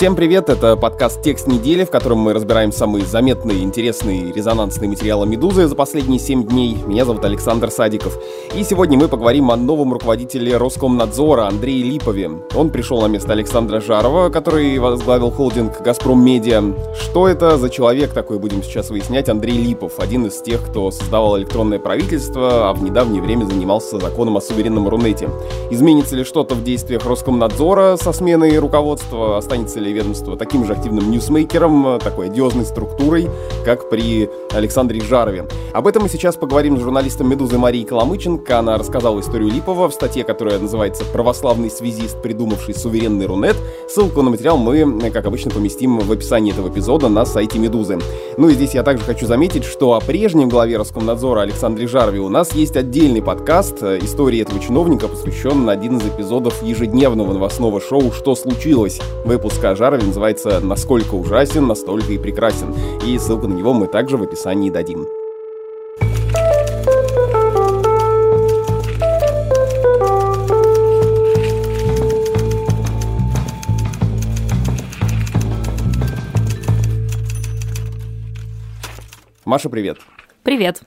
Всем привет, это подкаст «Текст недели», в котором мы разбираем самые заметные, интересные резонансные материалы «Медузы» за последние 7 дней. Меня зовут Александр Садиков. И сегодня мы поговорим о новом руководителе Роскомнадзора Андрее Липове. Он пришел на место Александра Жарова, который возглавил холдинг «Газпром Медиа». Что это за человек такой, будем сейчас выяснять. Андрей Липов, один из тех, кто создавал электронное правительство, а в недавнее время занимался законом о суверенном Рунете. Изменится ли что-то в действиях Роскомнадзора со сменой руководства? Останется ли ведомства таким же активным ньюсмейкером, такой одиозной структурой, как при Александре Жарове. Об этом мы сейчас поговорим с журналистом «Медузы» Марией Коломыченко. Она рассказала историю Липова в статье, которая называется «Православный связист, придумавший суверенный Рунет». Ссылку на материал мы, как обычно, поместим в описании этого эпизода на сайте «Медузы». Ну и здесь я также хочу заметить, что о прежнем главе Роскомнадзора Александре Жарове у нас есть отдельный подкаст истории этого чиновника, посвященный на один из эпизодов ежедневного новостного шоу «Что случилось?». Выпуска Жарове называется «Насколько ужасен, настолько и прекрасен». И ссылку на него мы также в описании дадим. Маша, привет. Привет.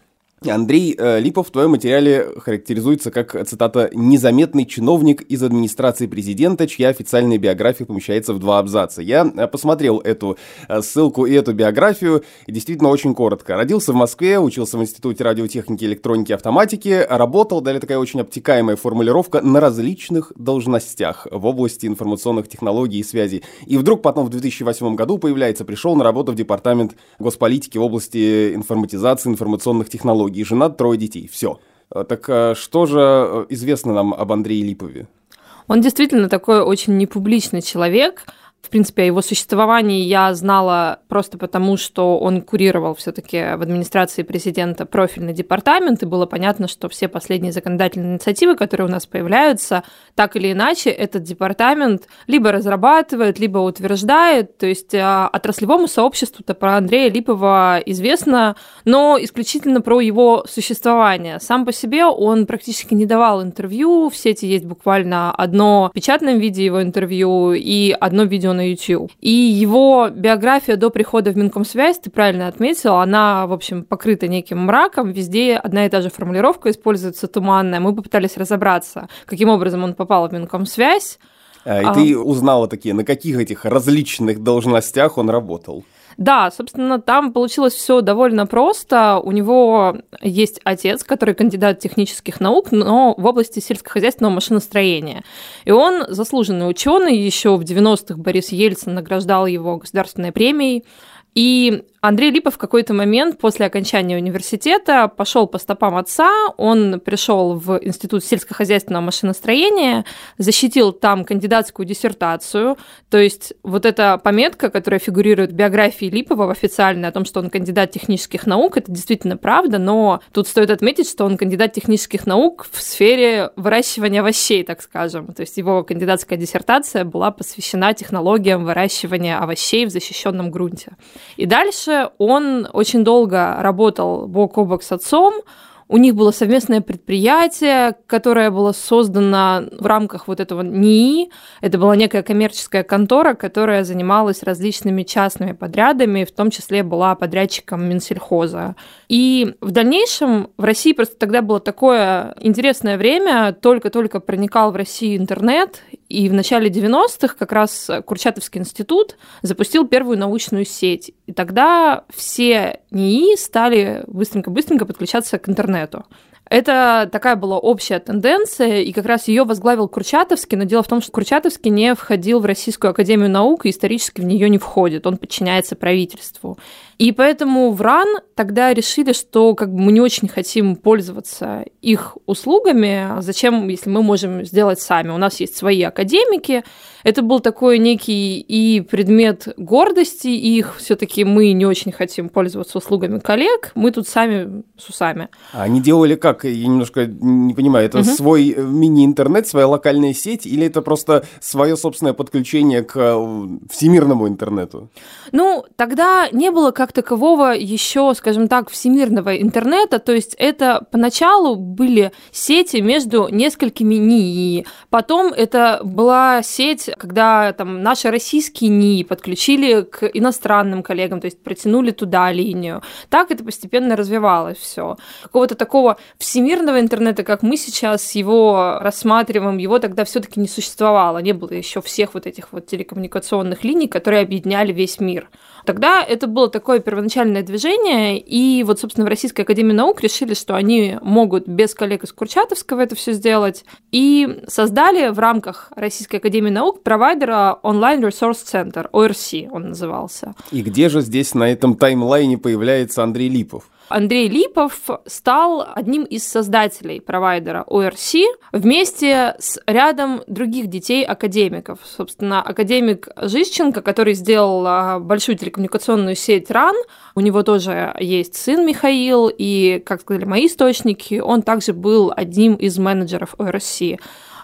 Андрей э, Липов в твоем материале характеризуется как, цитата, «незаметный чиновник из администрации президента, чья официальная биография помещается в два абзаца». Я э, посмотрел эту э, ссылку и эту биографию, и действительно очень коротко. Родился в Москве, учился в Институте радиотехники, электроники и автоматики, работал, далее такая очень обтекаемая формулировка, на различных должностях в области информационных технологий и связей. И вдруг потом в 2008 году появляется, пришел на работу в департамент госполитики в области информатизации информационных технологий и женат, трое детей. Все. А, так а, что же э, известно нам об Андрее Липове? Он действительно такой очень непубличный человек – в принципе, о его существовании я знала просто потому, что он курировал все-таки в администрации президента профильный департамент, и было понятно, что все последние законодательные инициативы, которые у нас появляются, так или иначе этот департамент либо разрабатывает, либо утверждает. То есть а, отраслевому сообществу-то про Андрея Липова известно, но исключительно про его существование. Сам по себе он практически не давал интервью, в сети есть буквально одно в печатном виде его интервью и одно видео на YouTube. И его биография до прихода в Минкомсвязь, ты правильно отметил, она, в общем, покрыта неким мраком, везде одна и та же формулировка используется туманная. Мы попытались разобраться, каким образом он попал в Минкомсвязь. А, и а... ты узнала такие, на каких этих различных должностях он работал? Да, собственно, там получилось все довольно просто. У него есть отец, который кандидат технических наук, но в области сельскохозяйственного машиностроения. И он заслуженный ученый. Еще в 90-х Борис Ельцин награждал его государственной премией. И Андрей Липов в какой-то момент после окончания университета пошел по стопам отца, он пришел в Институт сельскохозяйственного машиностроения, защитил там кандидатскую диссертацию, то есть вот эта пометка, которая фигурирует в биографии Липова официально о том, что он кандидат технических наук, это действительно правда, но тут стоит отметить, что он кандидат технических наук в сфере выращивания овощей, так скажем, то есть его кандидатская диссертация была посвящена технологиям выращивания овощей в защищенном грунте. И дальше дальше он очень долго работал бок о бок с отцом, у них было совместное предприятие, которое было создано в рамках вот этого НИИ. Это была некая коммерческая контора, которая занималась различными частными подрядами, в том числе была подрядчиком Минсельхоза. И в дальнейшем в России просто тогда было такое интересное время, только-только проникал в Россию интернет, и в начале 90-х как раз Курчатовский институт запустил первую научную сеть. И тогда все НИИ стали быстренько-быстренько подключаться к интернету. Это такая была общая тенденция, и как раз ее возглавил Курчатовский, но дело в том, что Курчатовский не входил в Российскую Академию Наук и исторически в нее не входит, он подчиняется правительству. И поэтому в РАН тогда решили, что как бы мы не очень хотим пользоваться их услугами. Зачем, если мы можем сделать сами? У нас есть свои академики. Это был такой некий и предмет гордости их. Все-таки мы не очень хотим пользоваться услугами коллег. Мы тут сами с усами. А они делали как? Я немножко не понимаю. Это угу. свой э, мини-интернет, своя локальная сеть, или это просто свое собственное подключение к э, всемирному интернету? Ну, тогда не было как такового еще, скажем так, всемирного интернета, то есть это поначалу были сети между несколькими НИИ, потом это была сеть, когда там наши российские НИИ подключили к иностранным коллегам, то есть протянули туда линию. Так это постепенно развивалось все. Какого-то такого всемирного интернета, как мы сейчас его рассматриваем, его тогда все-таки не существовало, не было еще всех вот этих вот телекоммуникационных линий, которые объединяли весь мир. Тогда это было такое первоначальное движение, и вот, собственно, в Российской Академии Наук решили, что они могут без коллег из Курчатовского это все сделать, и создали в рамках Российской Академии Наук провайдера Online Resource Center, ORC он назывался. И где же здесь на этом таймлайне появляется Андрей Липов? Андрей Липов стал одним из создателей провайдера ORC вместе с рядом других детей-академиков. Собственно, академик Жищенко, который сделал а, большую телекоммуникационную сеть РАН, у него тоже есть сын Михаил, и, как сказали мои источники, он также был одним из менеджеров ORC.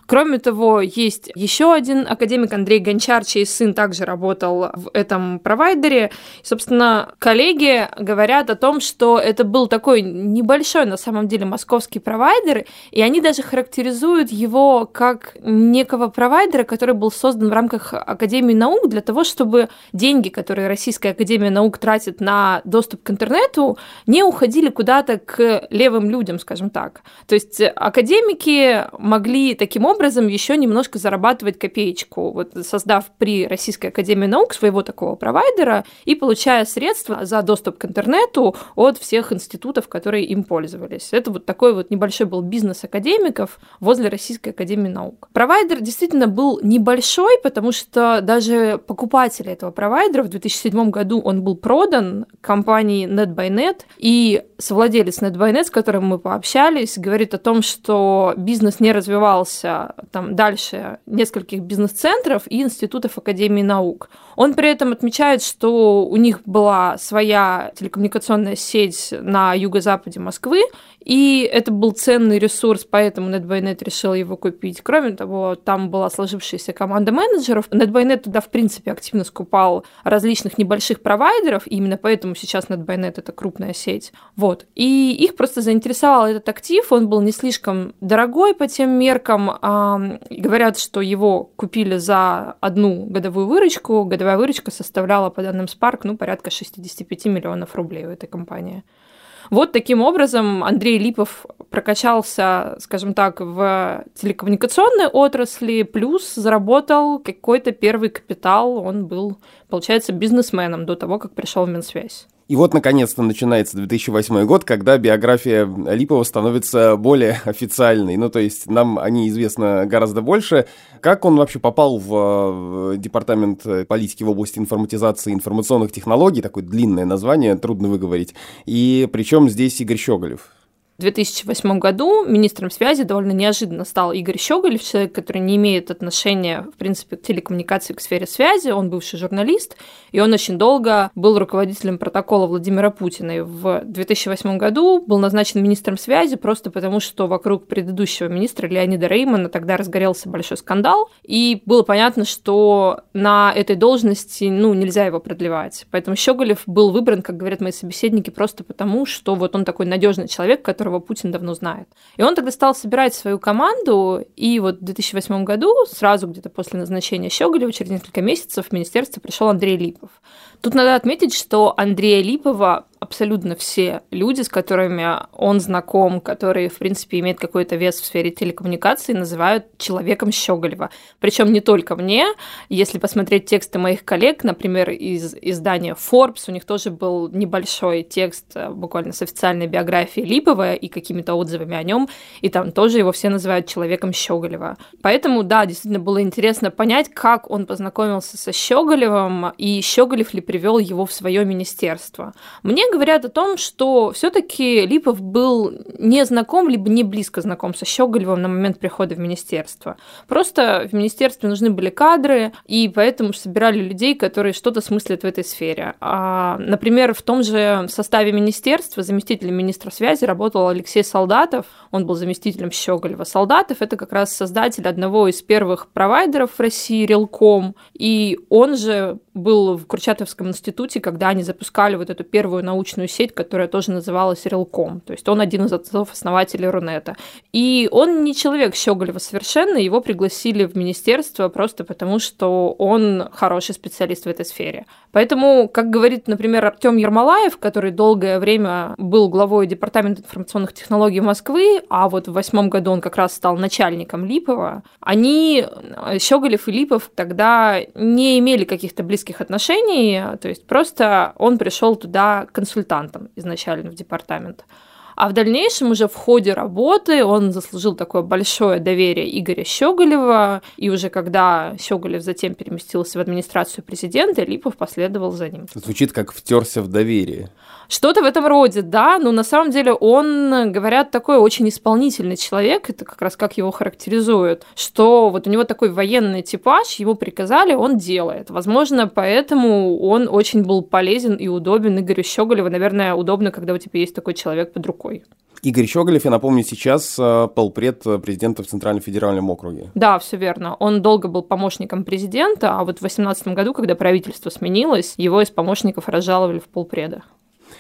Кроме того, есть еще один академик Андрей Гончар, чей сын также работал в этом провайдере. И, собственно, коллеги говорят о том, что это был такой небольшой на самом деле московский провайдер, и они даже характеризуют его как некого провайдера, который был создан в рамках Академии наук для того, чтобы деньги, которые Российская Академия наук тратит на доступ к интернету, не уходили куда-то к левым людям, скажем так. То есть академики могли таким образом образом еще немножко зарабатывать копеечку, вот создав при Российской Академии Наук своего такого провайдера и получая средства за доступ к интернету от всех институтов, которые им пользовались. Это вот такой вот небольшой был бизнес академиков возле Российской Академии Наук. Провайдер действительно был небольшой, потому что даже покупатели этого провайдера в 2007 году он был продан компании NetByNet, и совладелец NetByNet, с которым мы пообщались, говорит о том, что бизнес не развивался там дальше нескольких бизнес-центров и институтов Академии наук. Он при этом отмечает, что у них была своя телекоммуникационная сеть на юго-западе Москвы, и это был ценный ресурс, поэтому NetByNet решил его купить. Кроме того, там была сложившаяся команда менеджеров. NetByNet туда, в принципе, активно скупал различных небольших провайдеров, и именно поэтому сейчас NetByNet — это крупная сеть. Вот. И их просто заинтересовал этот актив, он был не слишком дорогой по тем меркам. Говорят, что его купили за одну годовую выручку. Годовая выручка составляла, по данным Spark, ну, порядка 65 миллионов рублей у этой компании. Вот таким образом Андрей Липов прокачался, скажем так, в телекоммуникационной отрасли, плюс заработал какой-то первый капитал. Он был, получается, бизнесменом до того, как пришел в Минсвязь. И вот, наконец-то, начинается 2008 год, когда биография Липова становится более официальной. Ну, то есть нам о ней известно гораздо больше. Как он вообще попал в департамент политики в области информатизации информационных технологий, такое длинное название, трудно выговорить. И причем здесь Игорь Щеголев. В 2008 году министром связи довольно неожиданно стал Игорь Щеголев, человек, который не имеет отношения, в принципе, к телекоммуникации, к сфере связи. Он бывший журналист, и он очень долго был руководителем протокола Владимира Путина. И в 2008 году был назначен министром связи просто потому, что вокруг предыдущего министра Леонида Реймана тогда разгорелся большой скандал, и было понятно, что на этой должности ну, нельзя его продлевать. Поэтому Щеголев был выбран, как говорят мои собеседники, просто потому, что вот он такой надежный человек, который которого Путин давно знает. И он тогда стал собирать свою команду, и вот в 2008 году, сразу где-то после назначения Щеголева, через несколько месяцев в министерство пришел Андрей Липов. Тут надо отметить, что Андрея Липова абсолютно все люди, с которыми он знаком, которые, в принципе, имеют какой-то вес в сфере телекоммуникаций, называют человеком Щеголева. Причем не только мне. Если посмотреть тексты моих коллег, например, из издания Forbes, у них тоже был небольшой текст э, буквально с официальной биографией Липова и какими-то отзывами о нем, и там тоже его все называют человеком Щеголева. Поэтому, да, действительно было интересно понять, как он познакомился со Щеголевым, и Щеголев ли привел его в свое министерство. Мне говорят о том, что все-таки Липов был не знаком, либо не близко знаком со Щеголевым на момент прихода в министерство. Просто в министерстве нужны были кадры, и поэтому собирали людей, которые что-то смыслят в этой сфере. А, например, в том же составе министерства заместителем министра связи работал Алексей Солдатов, он был заместителем Щеголева. Солдатов – это как раз создатель одного из первых провайдеров в России, Релком, и он же был в Курчатовском институте, когда они запускали вот эту первую научную сеть, которая тоже называлась Релком. То есть он один из отцов-основателей Рунета. И он не человек Щеголева совершенно, его пригласили в министерство просто потому, что он хороший специалист в этой сфере. Поэтому, как говорит, например, Артем Ермолаев, который долгое время был главой Департамента информационных технологий Москвы, а вот в восьмом году он как раз стал начальником Липова, они, Щеголев и Липов, тогда не имели каких-то близких отношений, то есть просто он пришел туда консультантом изначально в департамент. А в дальнейшем уже в ходе работы он заслужил такое большое доверие Игоря Щеголева, и уже когда Щеголев затем переместился в администрацию президента, Липов последовал за ним. Звучит как втерся в доверие. Что-то в этом роде, да, но на самом деле он, говорят, такой очень исполнительный человек, это как раз как его характеризуют, что вот у него такой военный типаж, ему приказали, он делает. Возможно, поэтому он очень был полезен и удобен Игорю Щеголеву. Наверное, удобно, когда у тебя есть такой человек под рукой. Игорь Щеголев, я напомню, сейчас э, полпред президента в Центральном федеральном округе. Да, все верно. Он долго был помощником президента, а вот в 2018 году, когда правительство сменилось, его из помощников разжаловали в полпреда.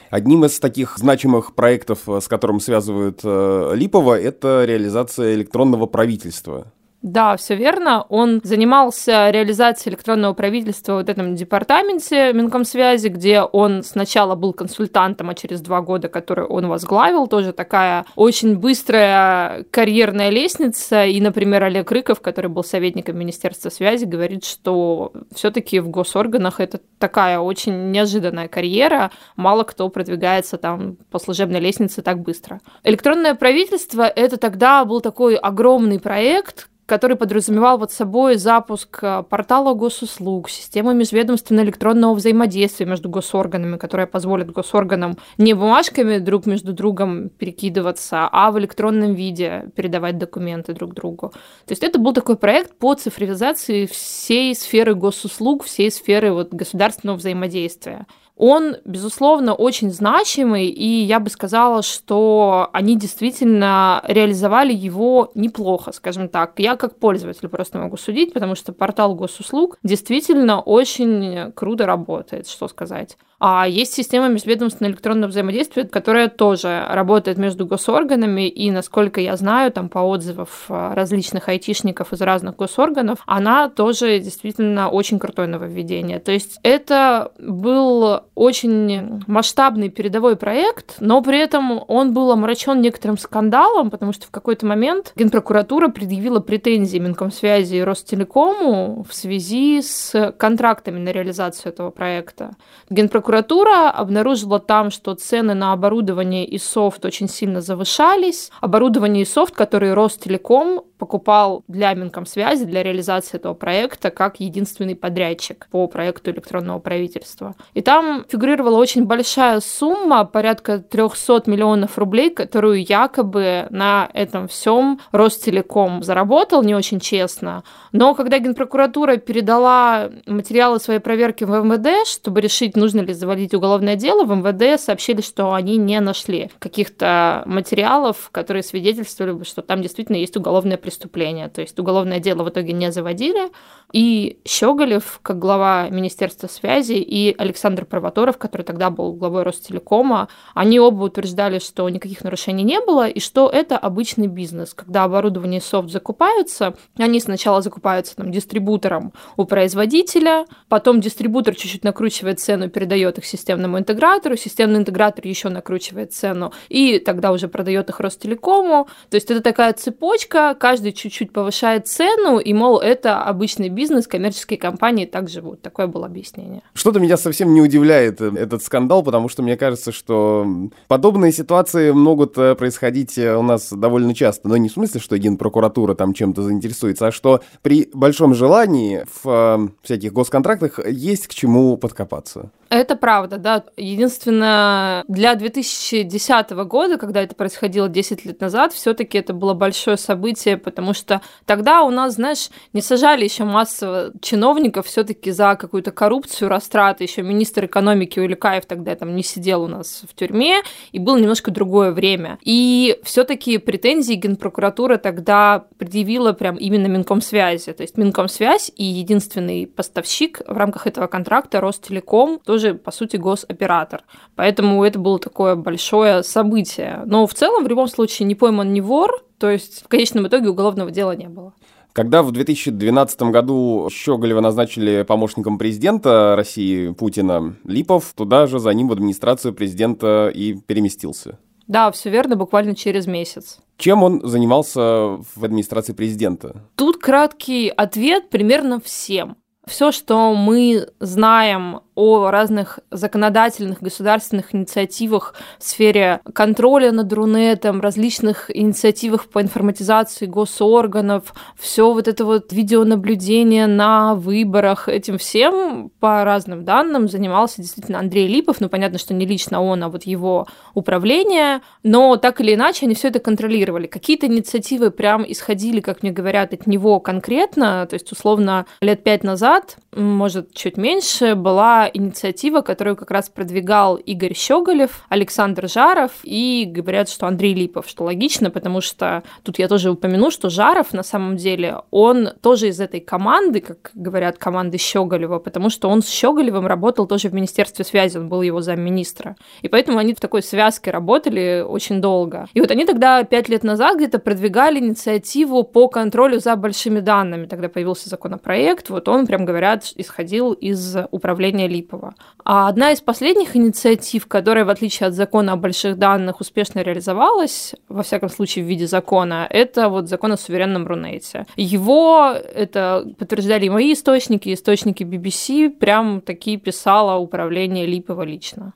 Одним из таких значимых проектов, э, с которым связывают э, Липова, это реализация электронного правительства. Да, все верно. Он занимался реализацией электронного правительства в этом департаменте Минкомсвязи, где он сначала был консультантом, а через два года, который он возглавил, тоже такая очень быстрая карьерная лестница. И, например, Олег Рыков, который был советником Министерства связи, говорит, что все-таки в госорганах это такая очень неожиданная карьера. Мало кто продвигается там по служебной лестнице так быстро. Электронное правительство это тогда был такой огромный проект, который подразумевал под собой запуск э, портала госуслуг, системы межведомственного электронного взаимодействия между госорганами, которая позволит госорганам не бумажками друг между другом перекидываться, а в электронном виде передавать документы друг другу. То есть это был такой проект по цифровизации всей сферы госуслуг, всей сферы вот государственного взаимодействия он, безусловно, очень значимый, и я бы сказала, что они действительно реализовали его неплохо, скажем так. Я как пользователь просто могу судить, потому что портал госуслуг действительно очень круто работает, что сказать. А есть система межведомственного электронного взаимодействия, которая тоже работает между госорганами, и, насколько я знаю, там по отзывам различных айтишников из разных госорганов, она тоже действительно очень крутое нововведение. То есть это был очень масштабный передовой проект, но при этом он был омрачен некоторым скандалом, потому что в какой-то момент Генпрокуратура предъявила претензии Минкомсвязи и Ростелекому в связи с контрактами на реализацию этого проекта. Генпрокуратура прокуратура обнаружила там, что цены на оборудование и софт очень сильно завышались. Оборудование и софт, которые Ростелеком покупал для Минкомсвязи, для реализации этого проекта, как единственный подрядчик по проекту электронного правительства. И там фигурировала очень большая сумма, порядка 300 миллионов рублей, которую якобы на этом всем Ростелеком заработал не очень честно. Но когда Генпрокуратура передала материалы своей проверки в МВД, чтобы решить, нужно ли заводить уголовное дело, в МВД сообщили, что они не нашли каких-то материалов, которые свидетельствовали бы, что там действительно есть уголовное преступление. То есть уголовное дело в итоге не заводили. И Щеголев, как глава Министерства связи, и Александр Провоторов, который тогда был главой Ростелекома, они оба утверждали, что никаких нарушений не было, и что это обычный бизнес. Когда оборудование и софт закупаются, они сначала закупаются там, дистрибутором у производителя, потом дистрибутор чуть-чуть накручивает цену, передает их системному интегратору, системный интегратор еще накручивает цену, и тогда уже продает их Ростелекому. То есть это такая цепочка, каждый чуть-чуть повышает цену, и, мол, это обычный бизнес, коммерческие компании так живут. Такое было объяснение. Что-то меня совсем не удивляет э, этот скандал, потому что мне кажется, что подобные ситуации могут э, происходить э, у нас довольно часто. Но не в смысле, что генпрокуратура там чем-то заинтересуется, а что при большом желании в всяких госконтрактах есть к чему подкопаться. Это правда, да. Единственное, для 2010 года, когда это происходило 10 лет назад, все таки это было большое событие, потому что тогда у нас, знаешь, не сажали еще массово чиновников все таки за какую-то коррупцию, растраты. Еще министр экономики Уликаев тогда там не сидел у нас в тюрьме, и было немножко другое время. И все таки претензии Генпрокуратура тогда предъявила прям именно Минкомсвязи. То есть Минкомсвязь и единственный поставщик в рамках этого контракта Ростелеком тоже тоже, по сути, госоператор. Поэтому это было такое большое событие. Но в целом, в любом случае, не пойман не вор, то есть в конечном итоге уголовного дела не было. Когда в 2012 году Щеголева назначили помощником президента России Путина, Липов туда же за ним в администрацию президента и переместился. Да, все верно, буквально через месяц. Чем он занимался в администрации президента? Тут краткий ответ примерно всем. Все, что мы знаем о разных законодательных государственных инициативах в сфере контроля над Рунетом, различных инициативах по информатизации госорганов, все вот это вот видеонаблюдение на выборах, этим всем, по разным данным, занимался действительно Андрей Липов. Ну, понятно, что не лично он, а вот его управление, но так или иначе они все это контролировали. Какие-то инициативы прям исходили, как мне говорят, от него конкретно, то есть, условно, лет пять назад, может, чуть меньше, была инициатива, которую как раз продвигал Игорь Щеголев, Александр Жаров, и говорят, что Андрей Липов, что логично, потому что тут я тоже упомяну, что Жаров на самом деле, он тоже из этой команды, как говорят, команды Щеголева, потому что он с Щеголевым работал тоже в Министерстве связи, он был его замминистра. И поэтому они в такой связке работали очень долго. И вот они тогда пять лет назад где-то продвигали инициативу по контролю за большими данными. Тогда появился законопроект, вот он, прям говорят, исходил из управления Липова. А одна из последних инициатив, которая, в отличие от закона о больших данных, успешно реализовалась, во всяком случае в виде закона, это вот закон о суверенном Рунете. Его, это подтверждали и мои источники, источники BBC, прям такие писало управление Липова лично.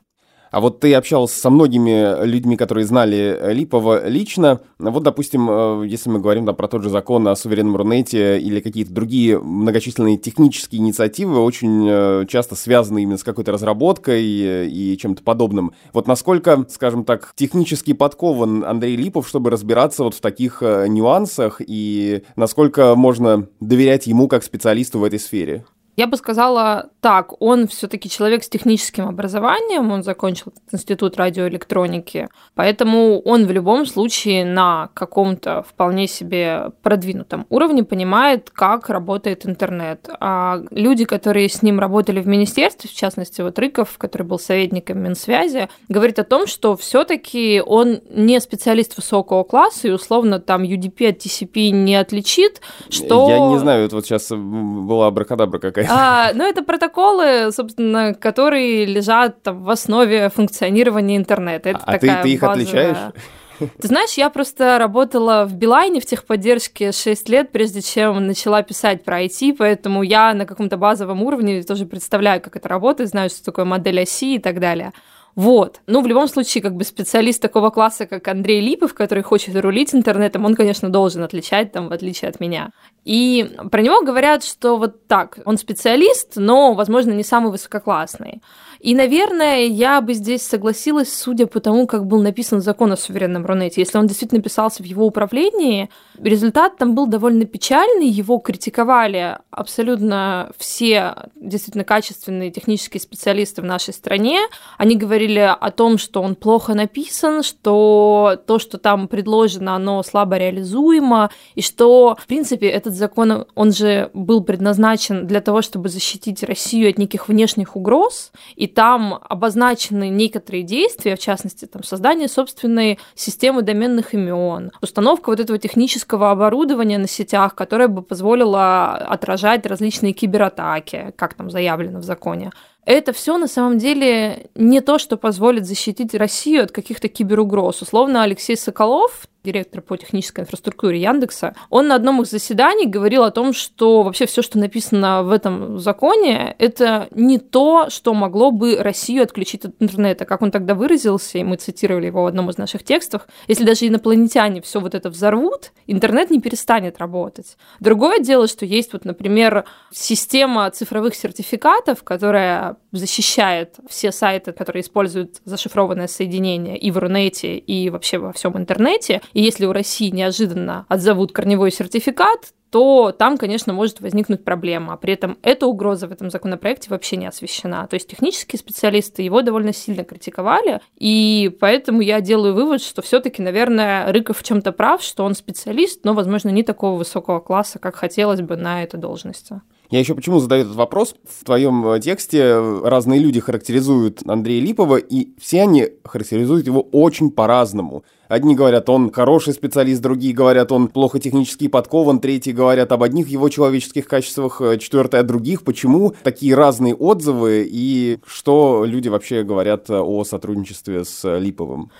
А вот ты общался со многими людьми, которые знали Липова лично. Вот, допустим, э, если мы говорим да, про тот же закон о суверенном Рунете или какие-то другие многочисленные технические инициативы, очень э, часто связаны именно с какой-то разработкой и чем-то подобным. Вот насколько, скажем так, технически подкован Андрей Липов, чтобы разбираться вот в таких э, нюансах, и насколько можно доверять ему как специалисту в этой сфере? Я бы сказала так, он все-таки человек с техническим образованием, он закончил институт радиоэлектроники, поэтому он в любом случае на каком-то вполне себе продвинутом уровне понимает, как работает интернет. А люди, которые с ним работали в министерстве, в частности, вот Рыков, который был советником Минсвязи, говорит о том, что все-таки он не специалист высокого класса и условно там UDP от TCP не отличит, что... Я не знаю, это вот сейчас была абракадабра какая а, ну, это протоколы, собственно, которые лежат там, в основе функционирования интернета. Это а такая ты, ты их базовая... отличаешь? Ты знаешь, я просто работала в Билайне в техподдержке 6 лет, прежде чем начала писать про IT, поэтому я на каком-то базовом уровне тоже представляю, как это работает, знаю, что такое модель оси и так далее. Вот. Ну, в любом случае, как бы специалист такого класса, как Андрей Липов, который хочет рулить интернетом, он, конечно, должен отличать, там, в отличие от меня. И про него говорят, что вот так, он специалист, но, возможно, не самый высококлассный. И, наверное, я бы здесь согласилась, судя по тому, как был написан закон о суверенном Рунете. Если он действительно писался в его управлении, результат там был довольно печальный, его критиковали абсолютно все действительно качественные технические специалисты в нашей стране. Они говорили о том, что он плохо написан, что то, что там предложено, оно слабо реализуемо, и что, в принципе, этот закон, он же был предназначен для того, чтобы защитить Россию от неких внешних угроз, и там обозначены некоторые действия, в частности, там, создание собственной системы доменных имен, установка вот этого технического оборудования на сетях, которое бы позволило отражать различные кибератаки, как там заявлено в законе. Это все на самом деле не то, что позволит защитить Россию от каких-то киберугроз. Условно, Алексей Соколов, директор по технической инфраструктуре Яндекса, он на одном из заседаний говорил о том, что вообще все, что написано в этом законе, это не то, что могло бы Россию отключить от интернета. Как он тогда выразился, и мы цитировали его в одном из наших текстов, если даже инопланетяне все вот это взорвут, интернет не перестанет работать. Другое дело, что есть вот, например, система цифровых сертификатов, которая защищает все сайты, которые используют зашифрованное соединение и в Рунете, и вообще во всем интернете. И если у России неожиданно отзовут корневой сертификат, то там, конечно, может возникнуть проблема. При этом эта угроза в этом законопроекте вообще не освещена. То есть технические специалисты его довольно сильно критиковали, и поэтому я делаю вывод, что все-таки, наверное, Рыков в чем-то прав, что он специалист, но, возможно, не такого высокого класса, как хотелось бы на этой должности. Я еще почему задаю этот вопрос? В твоем э, тексте разные люди характеризуют Андрея Липова, и все они характеризуют его очень по-разному. Одни говорят, он хороший специалист, другие говорят, он плохо технически подкован, третьи говорят об одних его человеческих качествах, э, четвертые о других. Почему такие разные отзывы и что люди вообще говорят о сотрудничестве с Липовым?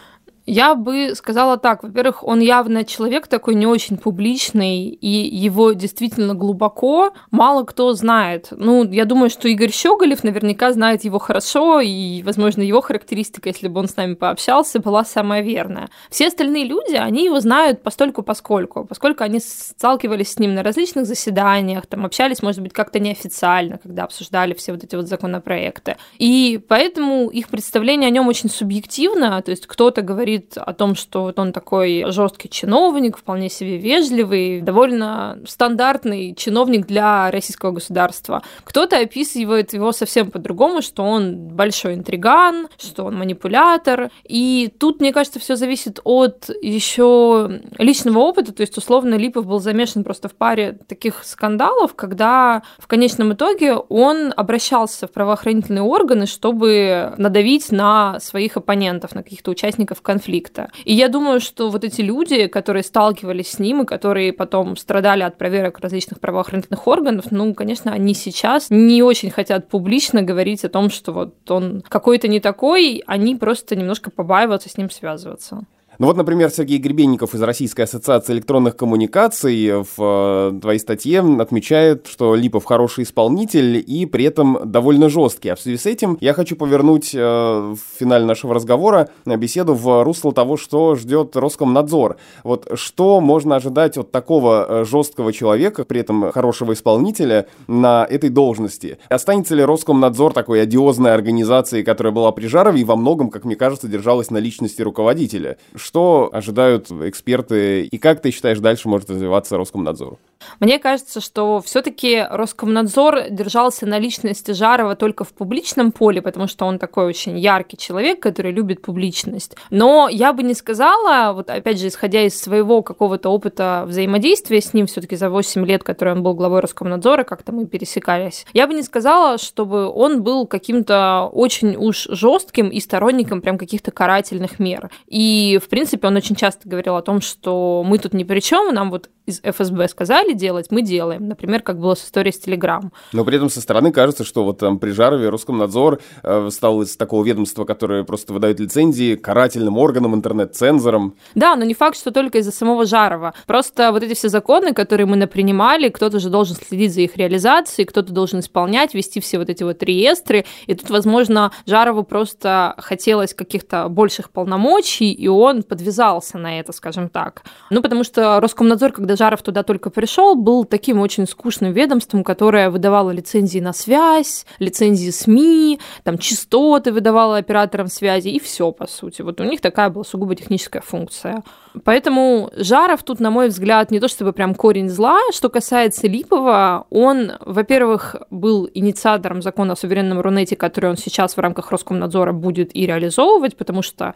Я бы сказала так. Во-первых, он явно человек такой не очень публичный, и его действительно глубоко мало кто знает. Ну, я думаю, что Игорь Щеголев наверняка знает его хорошо, и, возможно, его характеристика, если бы он с нами пообщался, была самая верная. Все остальные люди, они его знают постольку поскольку, поскольку они сталкивались с ним на различных заседаниях, там общались, может быть, как-то неофициально, когда обсуждали все вот эти вот законопроекты. И поэтому их представление о нем очень субъективно, то есть кто-то говорит, говорит о том, что вот он такой жесткий чиновник, вполне себе вежливый, довольно стандартный чиновник для российского государства. Кто-то описывает его совсем по-другому, что он большой интриган, что он манипулятор. И тут, мне кажется, все зависит от еще личного опыта. То есть, условно, Липов был замешан просто в паре таких скандалов, когда в конечном итоге он обращался в правоохранительные органы, чтобы надавить на своих оппонентов, на каких-то участников конфликта конфликта. И я думаю, что вот эти люди, которые сталкивались с ним и которые потом страдали от проверок различных правоохранительных органов, ну, конечно, они сейчас не очень хотят публично говорить о том, что вот он какой-то не такой, они просто немножко побаиваются с ним связываться. Ну вот, например, Сергей Гребенников из Российской ассоциации электронных коммуникаций в э, твоей статье отмечает, что Липов хороший исполнитель и при этом довольно жесткий. А в связи с этим я хочу повернуть э, в финале нашего разговора беседу в русло того, что ждет Роскомнадзор. Вот что можно ожидать от такого э, жесткого человека, при этом хорошего исполнителя на этой должности? Останется ли Роскомнадзор такой одиозной организацией, которая была при Жарове и во многом, как мне кажется, держалась на личности руководителя? Что ожидают эксперты и как ты считаешь дальше может развиваться Роскомнадзор? Мне кажется, что все-таки Роскомнадзор держался на личности Жарова только в публичном поле, потому что он такой очень яркий человек, который любит публичность. Но я бы не сказала, вот опять же, исходя из своего какого-то опыта взаимодействия с ним все-таки за 8 лет, который он был главой Роскомнадзора, как-то мы пересекались, я бы не сказала, чтобы он был каким-то очень уж жестким и сторонником прям каких-то карательных мер. И, в принципе, он очень часто говорил о том, что мы тут ни при чем, нам вот из ФСБ сказали делать, мы делаем. Например, как было с историей с Телеграм. Но при этом со стороны кажется, что вот там при Жарове Роскомнадзор э, стал из такого ведомства, которое просто выдает лицензии, карательным органом, интернет-цензором. Да, но не факт, что только из-за самого Жарова. Просто вот эти все законы, которые мы напринимали, кто-то же должен следить за их реализацией, кто-то должен исполнять, вести все вот эти вот реестры. И тут, возможно, Жарову просто хотелось каких-то больших полномочий, и он подвязался на это, скажем так. Ну, потому что Роскомнадзор, когда Жаров туда только пришел, был таким очень скучным ведомством, которое выдавало лицензии на связь, лицензии СМИ, там частоты выдавало операторам связи, и все, по сути. Вот у них такая была сугубо техническая функция. Поэтому Жаров тут, на мой взгляд, не то чтобы прям корень зла. Что касается Липова, он, во-первых, был инициатором закона о суверенном Рунете, который он сейчас в рамках Роскомнадзора будет и реализовывать, потому что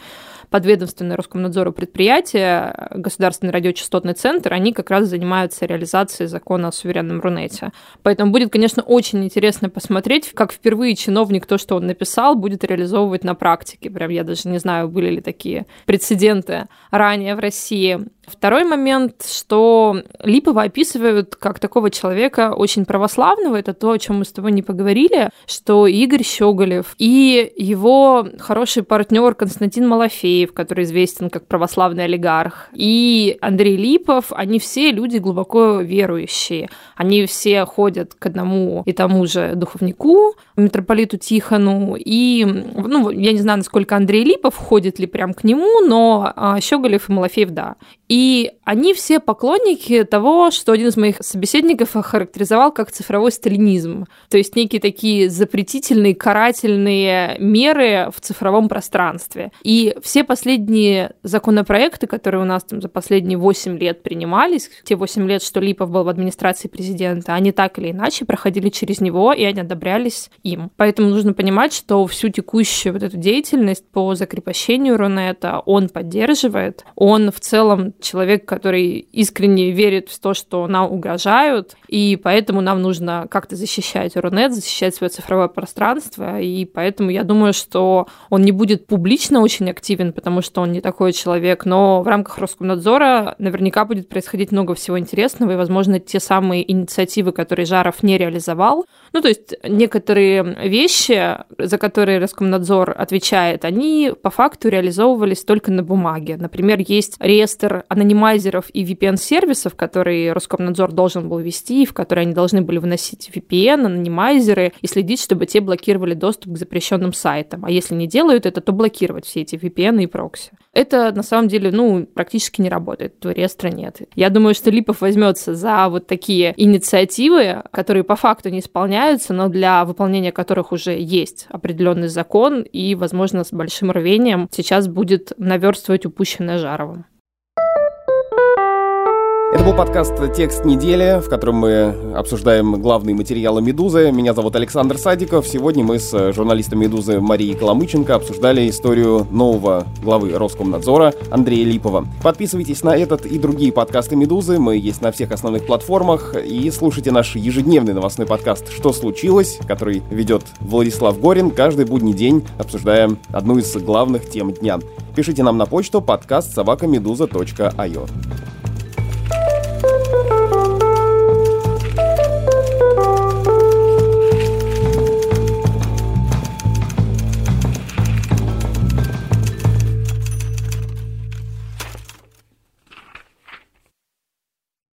подведомственное Роскомнадзору предприятие, Государственный радиочастотный центр, они как раз занимаются реализацией закона о суверенном Рунете. Поэтому будет, конечно, очень интересно посмотреть, как впервые чиновник то, что он написал, будет реализовывать на практике. Прям я даже не знаю, были ли такие прецеденты ранее в России. Второй момент, что Липова описывают как такого человека очень православного, это то, о чем мы с тобой не поговорили, что Игорь Щеголев и его хороший партнер Константин Малафеев, который известен как православный олигарх, и Андрей Липов, они все люди глубоко верующие. Они все ходят к одному и тому же духовнику, митрополиту Тихону, и, ну, я не знаю, насколько Андрей Липов ходит ли прям к нему, но а, Щеголев и Малафеев, да. И они все поклонники того, что один из моих собеседников охарактеризовал как цифровой сталинизм. То есть некие такие запретительные, карательные меры в цифровом пространстве. И все последние законопроекты, которые у нас там за последние 8 лет принимались, те 8 лет, что Липов был в администрации президента, они так или иначе проходили через него, и они одобрялись им. Поэтому нужно понимать, что всю текущую вот эту деятельность по закрепощению Рунета он поддерживает. Он в целом человек, который искренне верит в то, что нам угрожают, и поэтому нам нужно как-то защищать Рунет, защищать свое цифровое пространство, и поэтому я думаю, что он не будет публично очень активен, потому что он не такой человек, но в рамках Роскомнадзора наверняка будет происходить много всего интересного, и, возможно, те самые инициативы, которые Жаров не реализовал, ну, то есть некоторые вещи, за которые Роскомнадзор отвечает, они по факту реализовывались только на бумаге. Например, есть реестр анонимайзеров и VPN-сервисов, которые Роскомнадзор должен был вести, в которые они должны были выносить VPN, анонимайзеры и следить, чтобы те блокировали доступ к запрещенным сайтам. А если не делают это, то блокировать все эти VPN и прокси. Это на самом деле, ну, практически не работает, этого реестра нет. Я думаю, что Липов возьмется за вот такие инициативы, которые по факту не исполняются, но для выполнения которых уже есть определенный закон и, возможно, с большим рвением сейчас будет наверстывать упущенное Жаровым. Это был подкаст «Текст недели», в котором мы обсуждаем главные материалы «Медузы». Меня зовут Александр Садиков. Сегодня мы с журналистом «Медузы» Марией Коломыченко обсуждали историю нового главы Роскомнадзора Андрея Липова. Подписывайтесь на этот и другие подкасты «Медузы». Мы есть на всех основных платформах. И слушайте наш ежедневный новостной подкаст «Что случилось?», который ведет Владислав Горин каждый будний день, обсуждая одну из главных тем дня. Пишите нам на почту подкаст собакамедуза.io.